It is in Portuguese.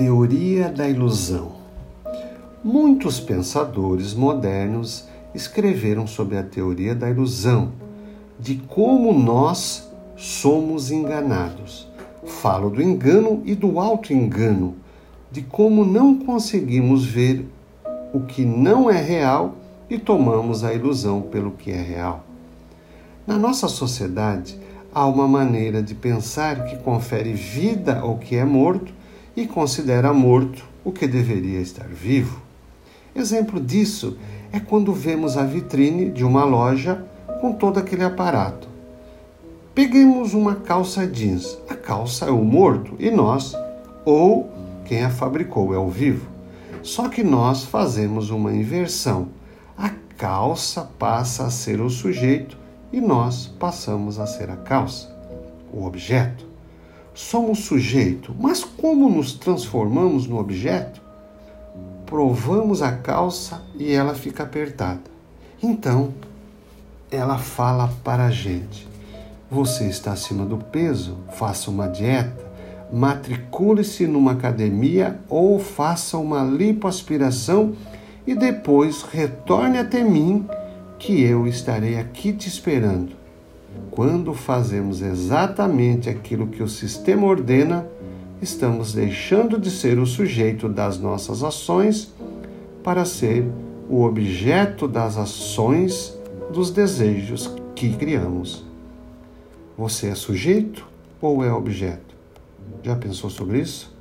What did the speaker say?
Teoria da ilusão. Muitos pensadores modernos escreveram sobre a teoria da ilusão, de como nós somos enganados. Falo do engano e do auto-engano, de como não conseguimos ver o que não é real e tomamos a ilusão pelo que é real. Na nossa sociedade, há uma maneira de pensar que confere vida ao que é morto e considera morto o que deveria estar vivo. Exemplo disso é quando vemos a vitrine de uma loja com todo aquele aparato. Peguemos uma calça jeans. A calça é o morto e nós, ou quem a fabricou, é o vivo. Só que nós fazemos uma inversão. A calça passa a ser o sujeito e nós passamos a ser a calça, o objeto. Somos sujeito, mas como nos transformamos no objeto? Provamos a calça e ela fica apertada. Então, ela fala para a gente: você está acima do peso, faça uma dieta, matricule-se numa academia ou faça uma lipoaspiração e depois retorne até mim que eu estarei aqui te esperando. Quando fazemos exatamente aquilo que o sistema ordena, estamos deixando de ser o sujeito das nossas ações para ser o objeto das ações dos desejos que criamos. Você é sujeito ou é objeto? Já pensou sobre isso?